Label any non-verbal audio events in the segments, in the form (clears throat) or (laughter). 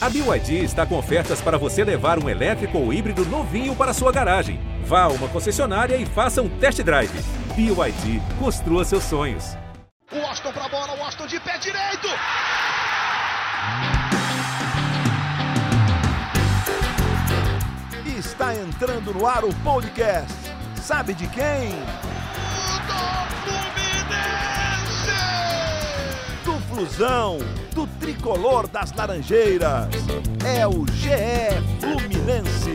A BYD está com ofertas para você levar um elétrico ou híbrido novinho para sua garagem. Vá a uma concessionária e faça um test drive. BYD, construa seus sonhos. O Austin para a bola, o Austin de pé direito. Está entrando no ar o podcast. Sabe de quem? Do Flusão, do tricolor das Laranjeiras. É o GE Fluminense.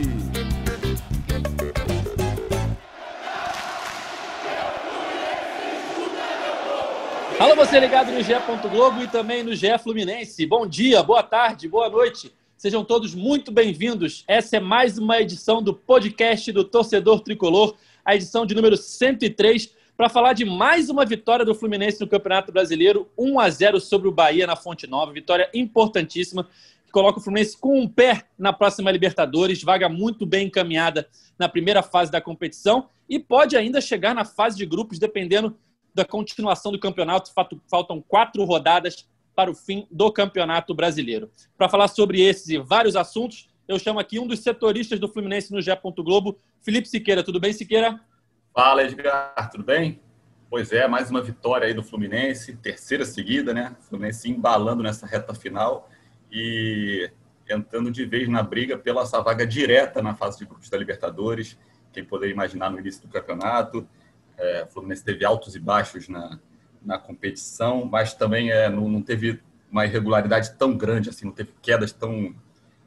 Alô, você ligado no GE. Globo e também no GE Fluminense. Bom dia, boa tarde, boa noite. Sejam todos muito bem-vindos. Essa é mais uma edição do podcast do Torcedor Tricolor, a edição de número 103, para falar de mais uma vitória do Fluminense no Campeonato Brasileiro, 1 a 0 sobre o Bahia na Fonte Nova. Vitória importantíssima que coloca o Fluminense com um pé na próxima Libertadores, vaga muito bem encaminhada na primeira fase da competição e pode ainda chegar na fase de grupos, dependendo da continuação do campeonato. Faltam quatro rodadas para o fim do Campeonato Brasileiro. Para falar sobre esses e vários assuntos, eu chamo aqui um dos setoristas do Fluminense no Gé. Globo, Felipe Siqueira. Tudo bem, Siqueira? Fala, Edgar. Tudo bem? Pois é, mais uma vitória aí do Fluminense, terceira seguida, né? Fluminense embalando nessa reta final e entrando de vez na briga pela essa vaga direta na fase de grupos da Libertadores. Quem poderia imaginar no início do campeonato. É, o Fluminense teve altos e baixos na, na competição, mas também é, não, não teve uma irregularidade tão grande, assim, não teve quedas tão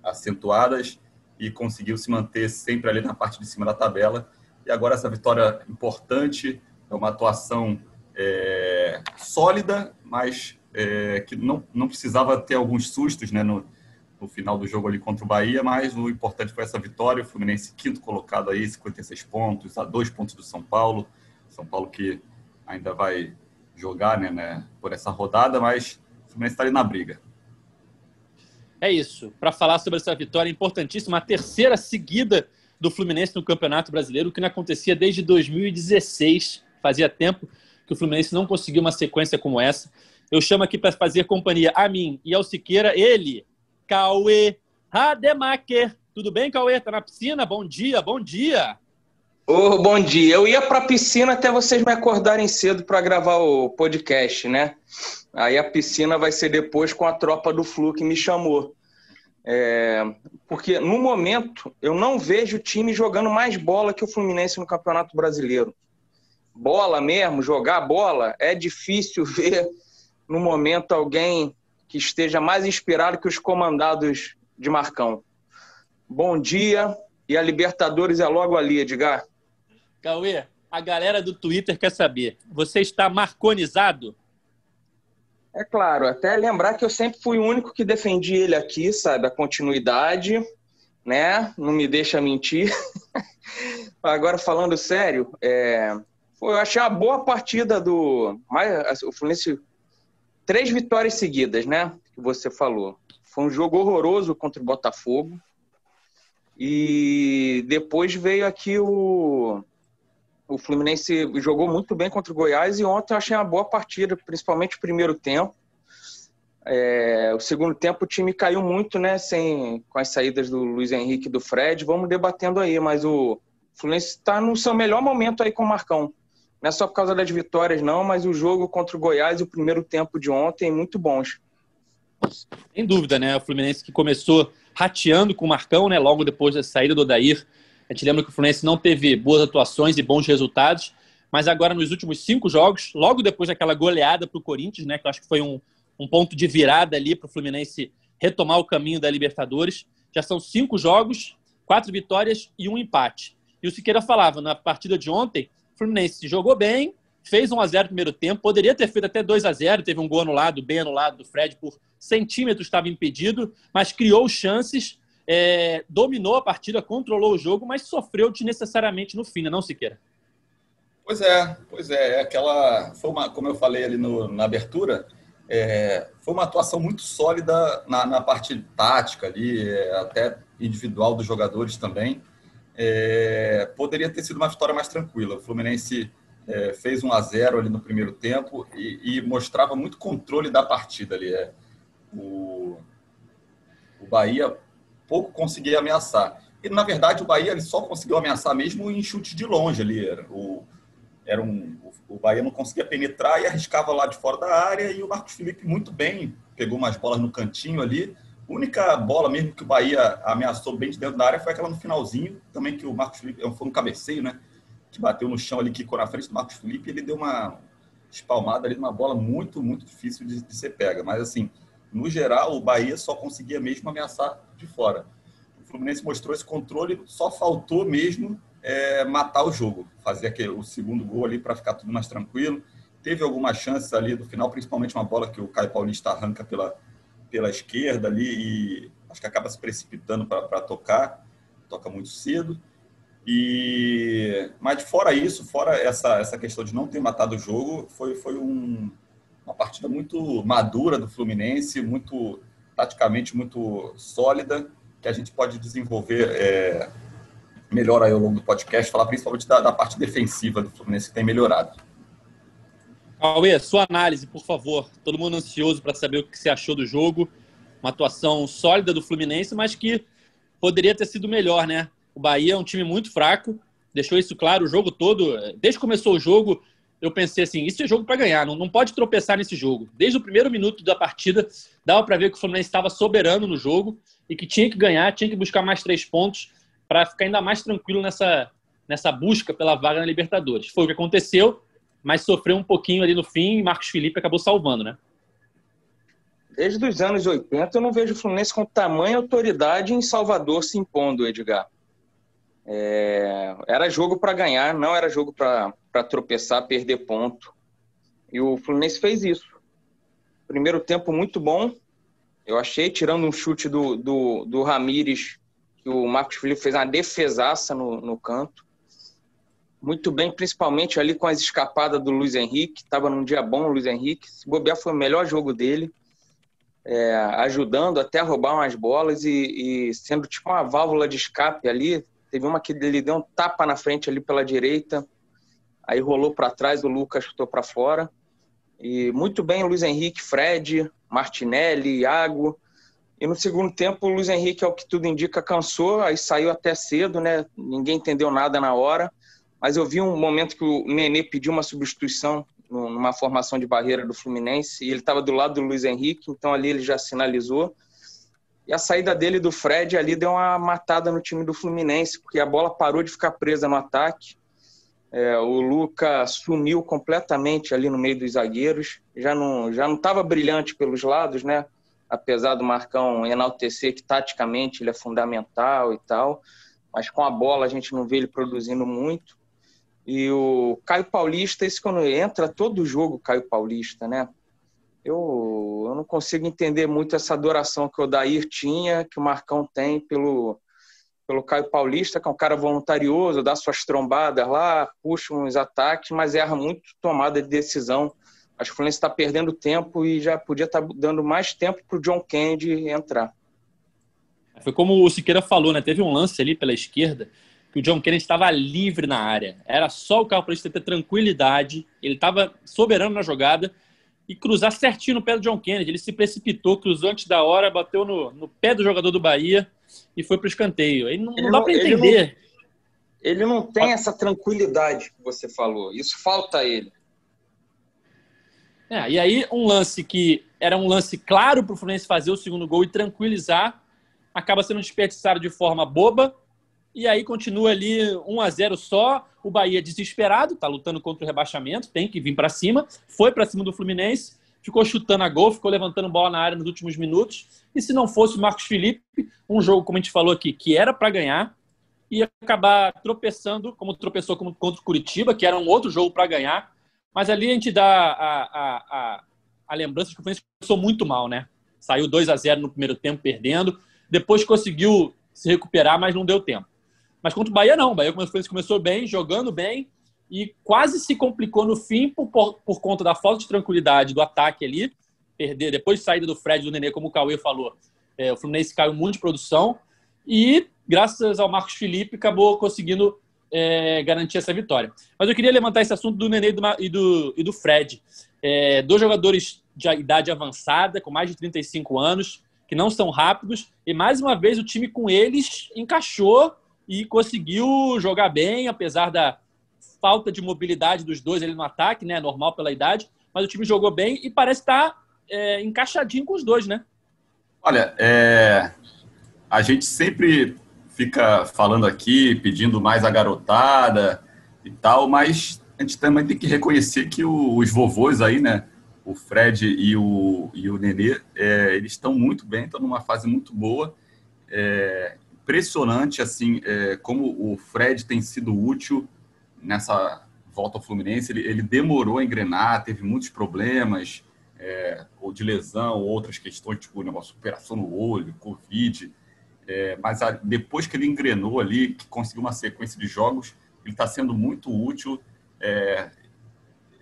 acentuadas e conseguiu se manter sempre ali na parte de cima da tabela. E agora essa vitória importante, é uma atuação é, sólida, mas é, que não, não precisava ter alguns sustos né, no, no final do jogo ali contra o Bahia, mas o importante foi essa vitória. O Fluminense quinto colocado aí, 56 pontos, a dois pontos do São Paulo. São Paulo que ainda vai jogar né, né, por essa rodada, mas o Fluminense está ali na briga. É isso. Para falar sobre essa vitória importantíssima, a terceira seguida do Fluminense no Campeonato Brasileiro, que não acontecia desde 2016. Fazia tempo que o Fluminense não conseguiu uma sequência como essa. Eu chamo aqui para fazer companhia a mim e ao Siqueira, ele, Cauê Rademacher. Tudo bem, Cauê? Tá na piscina? Bom dia, bom dia. Oh, bom dia. Eu ia para a piscina até vocês me acordarem cedo para gravar o podcast, né? Aí a piscina vai ser depois com a tropa do Flu que me chamou. É, porque no momento eu não vejo o time jogando mais bola que o Fluminense no Campeonato Brasileiro. Bola mesmo, jogar bola, é difícil (laughs) ver no momento alguém que esteja mais inspirado que os comandados de Marcão. Bom dia, e a Libertadores é logo ali, Edgar. Cauê, a galera do Twitter quer saber: você está marconizado? É claro, até lembrar que eu sempre fui o único que defendi ele aqui, sabe? A continuidade, né? Não me deixa mentir. (laughs) Agora, falando sério, é... eu achei uma boa partida do. O Fluminense. Três vitórias seguidas, né? Que você falou. Foi um jogo horroroso contra o Botafogo. E depois veio aqui o o Fluminense jogou muito bem contra o Goiás e ontem eu achei uma boa partida, principalmente o primeiro tempo. É, o segundo tempo o time caiu muito, né? Sem, com as saídas do Luiz Henrique e do Fred. Vamos debatendo aí, mas o Fluminense está no seu melhor momento aí com o Marcão. Não é só por causa das vitórias, não, mas o jogo contra o Goiás e o primeiro tempo de ontem muito bons. Sem dúvida, né? O Fluminense que começou rateando com o Marcão, né? Logo depois da saída do Odair a gente lembra que o Fluminense não teve boas atuações e bons resultados, mas agora nos últimos cinco jogos, logo depois daquela goleada para o Corinthians, né, que eu acho que foi um, um ponto de virada ali para o Fluminense retomar o caminho da Libertadores, já são cinco jogos, quatro vitórias e um empate. E o Siqueira falava, na partida de ontem, o Fluminense jogou bem, fez 1 a 0 no primeiro tempo, poderia ter feito até 2 a 0 teve um gol anulado, bem anulado do Fred, por centímetros estava impedido, mas criou chances é, dominou a partida, controlou o jogo, mas sofreu desnecessariamente no fim, né, não, Siqueira? Pois é, pois é, é aquela, foi uma, como eu falei ali no, na abertura, é, foi uma atuação muito sólida na, na parte tática ali, é, até individual dos jogadores também. É, poderia ter sido uma vitória mais tranquila. O Fluminense é, fez 1 a 0 ali no primeiro tempo e, e mostrava muito controle da partida ali. É. O, o O Bahia pouco conseguia ameaçar. E, na verdade, o Bahia ele só conseguiu ameaçar mesmo em chutes de longe ali. Era, o, era um, o Bahia não conseguia penetrar e arriscava lá de fora da área. E o Marcos Felipe, muito bem, pegou umas bolas no cantinho ali. A única bola mesmo que o Bahia ameaçou bem de dentro da área foi aquela no finalzinho, também que o Marcos Felipe, foi um cabeceio, né? Que bateu no chão ali, quicou na frente do Marcos Felipe ele deu uma espalmada ali numa bola muito, muito difícil de, de ser pega. Mas, assim, no geral, o Bahia só conseguia mesmo ameaçar de fora. Fluminense mostrou esse controle, só faltou mesmo é, matar o jogo, fazer aquele, o segundo gol ali para ficar tudo mais tranquilo. Teve algumas chances ali do final, principalmente uma bola que o Caio Paulista arranca pela, pela esquerda ali e acho que acaba se precipitando para tocar, toca muito cedo. E mas fora isso, fora essa, essa questão de não ter matado o jogo, foi, foi um, uma partida muito madura do Fluminense, muito taticamente muito sólida que a gente pode desenvolver é, melhor ao longo do podcast, falar principalmente da, da parte defensiva do Fluminense que tem melhorado. Cauê, sua análise, por favor. Todo mundo ansioso para saber o que você achou do jogo. Uma atuação sólida do Fluminense, mas que poderia ter sido melhor, né? O Bahia é um time muito fraco, deixou isso claro o jogo todo. Desde que começou o jogo, eu pensei assim: isso é jogo para ganhar, não, não pode tropeçar nesse jogo. Desde o primeiro minuto da partida, dava para ver que o Fluminense estava soberano no jogo e que tinha que ganhar, tinha que buscar mais três pontos para ficar ainda mais tranquilo nessa, nessa busca pela vaga na Libertadores. Foi o que aconteceu, mas sofreu um pouquinho ali no fim e Marcos Felipe acabou salvando, né? Desde os anos 80 eu não vejo o Fluminense com tamanha autoridade em Salvador se impondo, Edgar. É, era jogo para ganhar, não era jogo para tropeçar, perder ponto. E o Fluminense fez isso. Primeiro tempo muito bom, eu achei, tirando um chute do, do, do Ramires, que o Marcos Felipe fez uma defesaça no, no canto. Muito bem, principalmente ali com as escapadas do Luiz Henrique. Estava num dia bom o Luiz Henrique. Se bobear, foi o melhor jogo dele. É, ajudando até a roubar umas bolas e, e sendo tipo uma válvula de escape ali, Teve uma que ele deu um tapa na frente ali pela direita, aí rolou para trás, o Lucas chutou para fora. E muito bem, Luiz Henrique, Fred, Martinelli, Iago. E no segundo tempo, o Luiz Henrique, ao que tudo indica, cansou, aí saiu até cedo, né? Ninguém entendeu nada na hora. Mas eu vi um momento que o Nenê pediu uma substituição numa formação de barreira do Fluminense e ele estava do lado do Luiz Henrique, então ali ele já sinalizou. E a saída dele do Fred ali deu uma matada no time do Fluminense, porque a bola parou de ficar presa no ataque. É, o Luca sumiu completamente ali no meio dos zagueiros. Já não já não estava brilhante pelos lados, né? Apesar do Marcão enaltecer que taticamente ele é fundamental e tal, mas com a bola a gente não vê ele produzindo muito. E o Caio Paulista, esse quando entra todo jogo Caio Paulista, né? Eu, eu não consigo entender muito essa adoração que o Dair tinha, que o Marcão tem pelo, pelo Caio Paulista, que é um cara voluntarioso, dá suas trombadas lá, puxa uns ataques, mas erra muito tomada de decisão. Acho que o Fluminense está perdendo tempo e já podia estar tá dando mais tempo para o John Kennedy entrar. Foi como o Siqueira falou, né? Teve um lance ali pela esquerda que o John Kennedy estava livre na área. Era só o Caio Paulista ter tranquilidade. Ele estava soberano na jogada e cruzar certinho no pé do John Kennedy. Ele se precipitou, cruzou antes da hora, bateu no, no pé do jogador do Bahia e foi para o escanteio. Aí não, não dá para entender. Ele não, ele não tem essa tranquilidade que você falou. Isso falta a ele. É, e aí, um lance que era um lance claro para o Fluminense fazer o segundo gol e tranquilizar, acaba sendo desperdiçado de forma boba e aí continua ali 1 a 0 só. O Bahia desesperado, tá lutando contra o rebaixamento, tem que vir para cima. Foi para cima do Fluminense, ficou chutando a gol, ficou levantando bola na área nos últimos minutos. E se não fosse o Marcos Felipe, um jogo, como a gente falou aqui, que era para ganhar, ia acabar tropeçando, como tropeçou contra o Curitiba, que era um outro jogo para ganhar. Mas ali a gente dá a, a, a, a lembrança de que o Fluminense começou muito mal, né? Saiu 2 a 0 no primeiro tempo, perdendo. Depois conseguiu se recuperar, mas não deu tempo. Mas contra o Bahia, não. O Bahia começou bem, jogando bem e quase se complicou no fim por, por, conta da falta de tranquilidade do ataque ali. Perder, depois de saída do Fred e do Nenê, como o Cauê falou, é, o Fluminense caiu muito de produção e, graças ao Marcos Felipe, acabou conseguindo é, garantir essa vitória. Mas eu queria levantar esse assunto do Nenê e do, e do Fred. É, dois jogadores de idade avançada, com mais de 35 anos, que não são rápidos. E mais uma vez o time com eles encaixou e conseguiu jogar bem, apesar da falta de mobilidade dos dois ali no ataque, né? Normal pela idade. Mas o time jogou bem e parece estar é, encaixadinho com os dois, né? Olha, é... a gente sempre fica falando aqui, pedindo mais a garotada e tal, mas a gente também tem que reconhecer que os vovôs aí, né? O Fred e o, e o Nenê, é, eles estão muito bem, estão numa fase muito boa. É, impressionante, assim, é, como o Fred tem sido útil nessa volta ao Fluminense. Ele, ele demorou a engrenar, teve muitos problemas, é, ou de lesão, ou outras questões, tipo negócio, operação no olho, Covid. É, mas a, depois que ele engrenou ali, que conseguiu uma sequência de jogos, ele está sendo muito útil. É,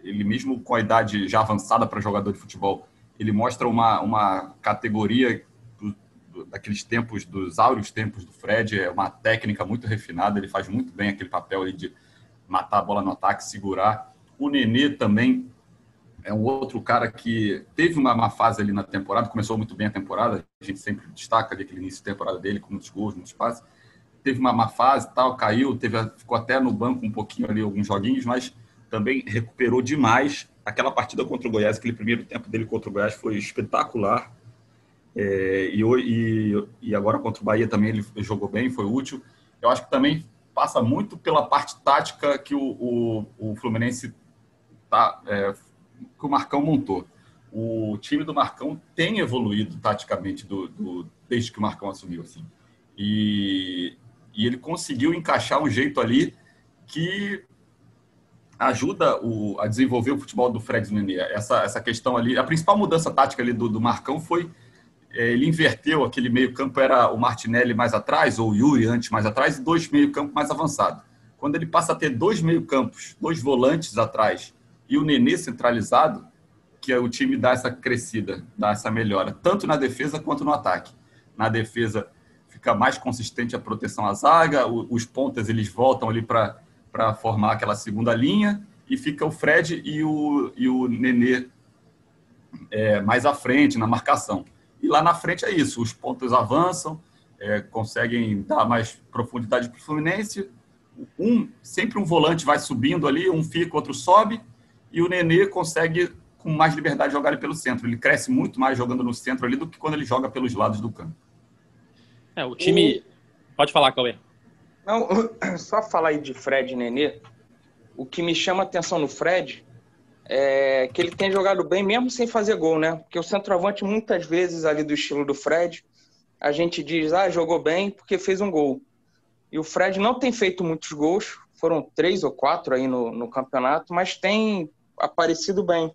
ele mesmo com a idade já avançada para jogador de futebol, ele mostra uma, uma categoria daqueles tempos, dos áureos tempos do Fred, é uma técnica muito refinada, ele faz muito bem aquele papel ali de matar a bola no ataque, segurar. O Nenê também é um outro cara que teve uma, uma, fase ali na temporada, começou muito bem a temporada, a gente sempre destaca ali aquele início de temporada dele, com muitos gols, muitos passes. Teve uma, uma fase tal, caiu, teve, ficou até no banco um pouquinho ali, alguns joguinhos, mas também recuperou demais. Aquela partida contra o Goiás, aquele primeiro tempo dele contra o Goiás foi espetacular. É, e, e, e agora contra o Bahia também ele jogou bem, foi útil. Eu acho que também passa muito pela parte tática que o, o, o Fluminense tá, é, que o Marcão montou. O time do Marcão tem evoluído taticamente do, do, desde que o Marcão assumiu. Assim. E, e ele conseguiu encaixar um jeito ali que ajuda o, a desenvolver o futebol do Fred Nenê. Essa, essa questão ali, a principal mudança tática ali do, do Marcão foi ele inverteu aquele meio campo, era o Martinelli mais atrás, ou o Yuri antes mais atrás, e dois meio campo mais avançado. Quando ele passa a ter dois meio campos, dois volantes atrás e o Nenê centralizado, que é o time dá essa crescida, dá essa melhora, tanto na defesa quanto no ataque. Na defesa fica mais consistente a proteção à zaga, os pontas eles voltam ali para formar aquela segunda linha, e fica o Fred e o, e o Nenê é, mais à frente na marcação. E lá na frente é isso, os pontos avançam, é, conseguem dar mais profundidade para o Fluminense. Um, sempre um volante vai subindo ali, um fica, outro sobe, e o Nenê consegue com mais liberdade jogar ali pelo centro. Ele cresce muito mais jogando no centro ali do que quando ele joga pelos lados do campo. É, o time. O... Pode falar, Cauê. Não, (clears throat) só falar aí de Fred e Nenê. O que me chama atenção no Fred é que ele tem jogado bem mesmo sem fazer gol, né? Porque o centroavante, muitas vezes, ali do estilo do Fred, a gente diz, ah, jogou bem porque fez um gol. E o Fred não tem feito muitos gols, foram três ou quatro aí no, no campeonato, mas tem aparecido bem,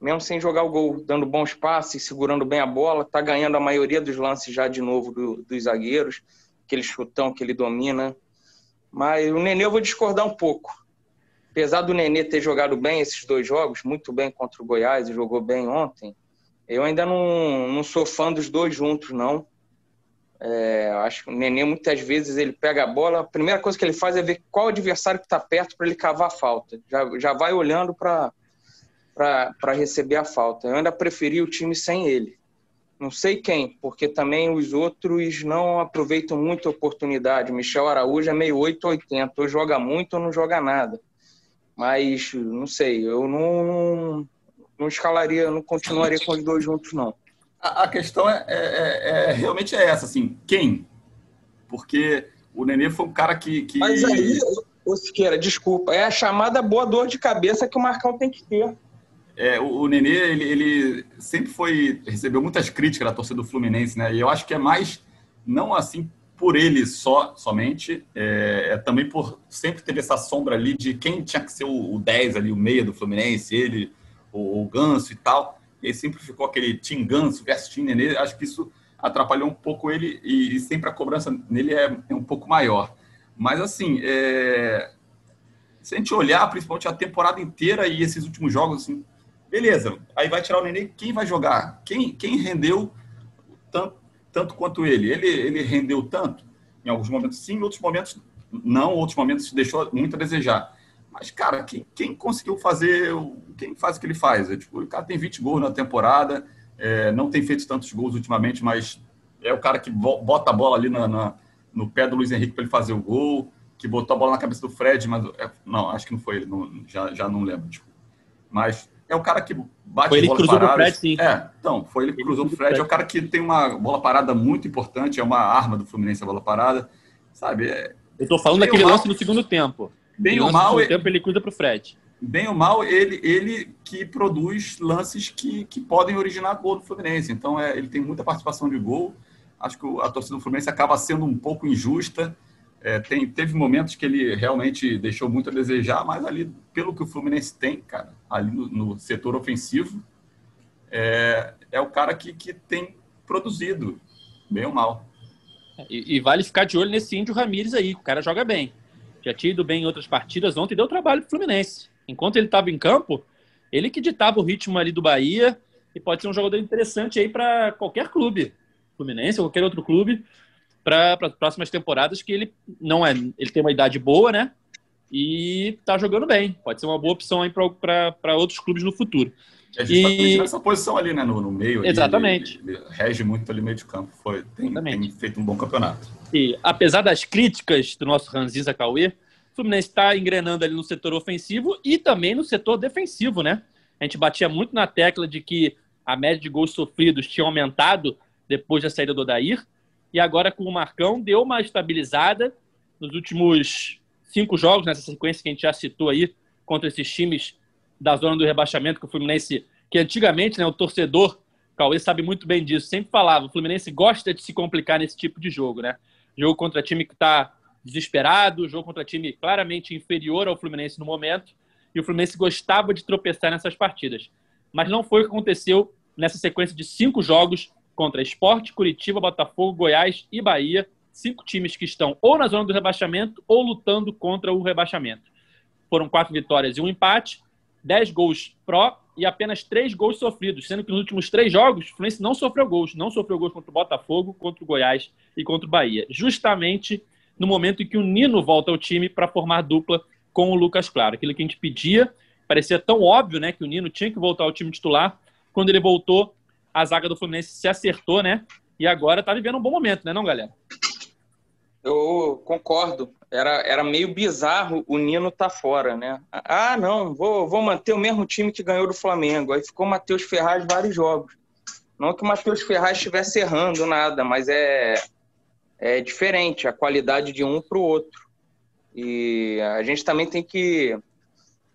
mesmo sem jogar o gol, dando bons passes, segurando bem a bola, está ganhando a maioria dos lances já de novo do, dos zagueiros, aquele chutão que ele domina. Mas o Nenê eu vou discordar um pouco. Apesar do Nenê ter jogado bem esses dois jogos, muito bem contra o Goiás e jogou bem ontem, eu ainda não, não sou fã dos dois juntos, não. É, acho que o Nenê muitas vezes ele pega a bola, a primeira coisa que ele faz é ver qual adversário que está perto para ele cavar a falta. Já, já vai olhando para receber a falta. Eu ainda preferi o time sem ele. Não sei quem, porque também os outros não aproveitam muito a oportunidade. Michel Araújo é meio 880, ou joga muito ou não joga nada. Mas não sei, eu não, não, escalaria, não continuaria com os dois juntos, não. A, questão é, é, é, é, realmente é essa, assim, quem? Porque o Nenê foi um cara que. que... Mas aí, ô Siqueira, desculpa, é a chamada boa dor de cabeça que o Marcão tem que ter. É, o, o Nenê, ele, ele sempre foi. recebeu muitas críticas da torcida do Fluminense, né? E eu acho que é mais, não assim por ele só, somente, é, é, também por sempre ter essa sombra ali de quem tinha que ser o, o 10 ali, o meia do Fluminense, ele, o, o Ganso e tal e aí sempre ficou aquele Tim Ganso versus acho que isso atrapalhou um pouco ele e, e sempre a cobrança nele é, é, um pouco maior. Mas assim, é... se a gente olhar principalmente a temporada inteira e esses últimos jogos, assim, beleza, aí vai tirar o Nenê, quem vai jogar? Quem, quem rendeu tanto, tanto quanto ele? ele? Ele rendeu tanto? Em alguns momentos sim, em outros momentos não, outros momentos deixou muito a desejar. Mas, cara, quem, quem conseguiu fazer, quem faz o que ele faz? É, tipo, o cara tem 20 gols na temporada, é, não tem feito tantos gols ultimamente, mas é o cara que bota a bola ali na, na no pé do Luiz Henrique para ele fazer o gol, que botou a bola na cabeça do Fred, mas é, não, acho que não foi ele, não, já, já não lembro. Tipo. Mas é o cara que bate foi ele bola cruzou parada. Fred, sim. É, então, foi ele que cruzou o Fred. É o cara que tem uma bola parada muito importante, é uma arma do Fluminense a bola parada, sabe? É, Eu tô falando daquele lance no segundo tempo. Bem ou mal, no tempo ele cruza pro Fred bem ou mal, ele, ele que produz lances que, que podem originar gol do Fluminense. Então, é, ele tem muita participação de gol. Acho que a torcida do Fluminense acaba sendo um pouco injusta. É, tem, teve momentos que ele realmente deixou muito a desejar, mas ali, pelo que o Fluminense tem, cara, ali no, no setor ofensivo, é, é o cara que, que tem produzido, bem ou mal. E, e vale ficar de olho nesse Índio Ramírez aí, o cara joga bem. Já tinha ido bem em outras partidas, ontem deu trabalho pro Fluminense. Enquanto ele estava em campo, ele que ditava o ritmo ali do Bahia e pode ser um jogador interessante aí para qualquer clube, Fluminense ou qualquer outro clube, para as próximas temporadas, que ele não é, ele tem uma idade boa, né? E está jogando bem. Pode ser uma boa opção aí para outros clubes no futuro. É justamente e... nessa posição ali, né? No, no meio. Exatamente. Ele, ele rege muito ali meio de campo. Foi, tem, tem, feito um bom campeonato. E apesar das críticas do nosso Ranziza Cauê, o Fluminense está engrenando ali no setor ofensivo e também no setor defensivo, né? A gente batia muito na tecla de que a média de gols sofridos tinha aumentado depois da saída do Odair. E agora com o Marcão deu uma estabilizada nos últimos cinco jogos, nessa sequência que a gente já citou aí, contra esses times da zona do rebaixamento, que o Fluminense, que antigamente, né, o torcedor, Cauê sabe muito bem disso, sempre falava, o Fluminense gosta de se complicar nesse tipo de jogo, né? Jogo contra time que está desesperado, jogo contra time claramente inferior ao Fluminense no momento, e o Fluminense gostava de tropeçar nessas partidas. Mas não foi o que aconteceu nessa sequência de cinco jogos contra Esporte, Curitiba, Botafogo, Goiás e Bahia, cinco times que estão ou na zona do rebaixamento ou lutando contra o rebaixamento. Foram quatro vitórias e um empate, dez gols pró e apenas três gols sofridos, sendo que nos últimos três jogos o Fluminense não sofreu gols, não sofreu gols contra o Botafogo, contra o Goiás e contra o Bahia, justamente no momento em que o Nino volta ao time para formar dupla com o Lucas Claro. Aquilo que a gente pedia, parecia tão óbvio, né, que o Nino tinha que voltar ao time titular. Quando ele voltou, a zaga do Fluminense se acertou, né? E agora tá vivendo um bom momento, né, não, galera? Eu concordo. Era, era meio bizarro o Nino tá fora, né? Ah, não, vou, vou manter o mesmo time que ganhou do Flamengo. Aí ficou o Matheus Ferraz vários jogos. Não que o Matheus Ferraz estivesse errando nada, mas é, é diferente a qualidade de um para o outro. E a gente também tem que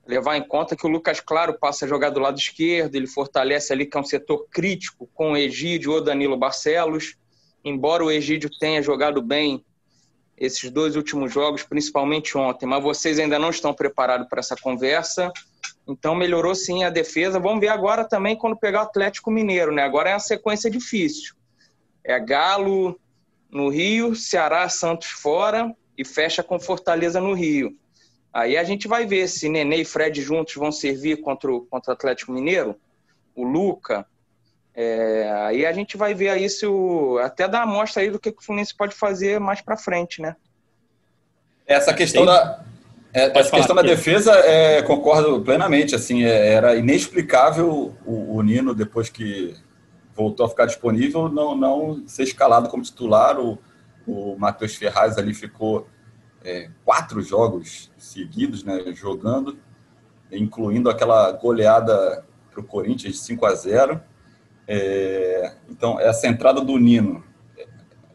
levar em conta que o Lucas Claro passa a jogar do lado esquerdo, ele fortalece ali que é um setor crítico com o Egídio ou Danilo Barcelos. Embora o Egídio tenha jogado bem esses dois últimos jogos, principalmente ontem, mas vocês ainda não estão preparados para essa conversa. Então melhorou sim a defesa. Vamos ver agora também quando pegar o Atlético Mineiro, né? Agora é uma sequência difícil. É Galo, no Rio, Ceará, Santos fora e fecha com Fortaleza no Rio. Aí a gente vai ver se Nenê e Fred juntos vão servir contra o, contra o Atlético Mineiro, o Luca. É, aí a gente vai ver aí se o, até dar uma amostra aí do que, que o Fluminense pode fazer mais para frente, né? Essa questão da é, essa questão da defesa, é, concordo plenamente. Assim, é, era inexplicável o, o Nino depois que voltou a ficar disponível, não, não ser escalado como titular. O, o Matheus Ferraz ali ficou é, quatro jogos seguidos né, jogando, incluindo aquela goleada para o Corinthians de 5 a 0. É, então, essa entrada do Nino é,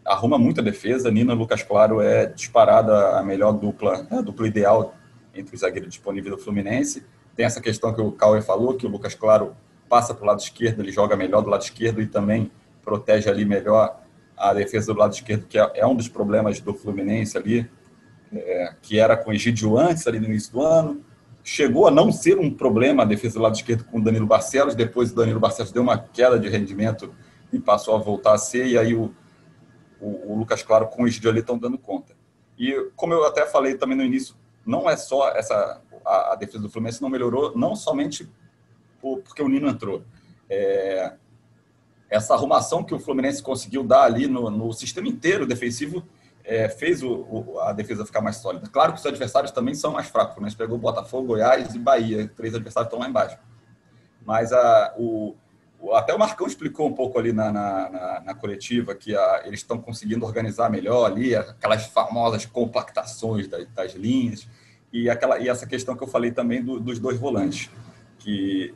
arruma muita defesa. Nino Lucas Claro é disparada a melhor dupla, a dupla ideal entre os zagueiros disponíveis do Fluminense. Tem essa questão que o Cauê falou, que o Lucas Claro passa para o lado esquerdo, ele joga melhor do lado esquerdo e também protege ali melhor a defesa do lado esquerdo, que é, é um dos problemas do Fluminense ali, é, que era com o Egidio antes, ali no início do ano. Chegou a não ser um problema a defesa do lado esquerdo com o Danilo Barcelos, depois o Danilo Barcelos deu uma queda de rendimento e passou a voltar a ser, e aí o, o, o Lucas Claro com o Egidio ali estão dando conta. E como eu até falei também no início, não é só essa a, a defesa do Fluminense não melhorou, não somente porque o Nino entrou. É, essa arrumação que o Fluminense conseguiu dar ali no, no sistema inteiro defensivo é, fez o, o, a defesa ficar mais sólida. Claro que os adversários também são mais fracos. Né? A gente pegou Botafogo, Goiás e Bahia. Três adversários estão lá embaixo. Mas a, o, até o Marcão explicou um pouco ali na, na, na, na coletiva que a, eles estão conseguindo organizar melhor ali aquelas famosas compactações das, das linhas e, aquela, e essa questão que eu falei também do, dos dois volantes, que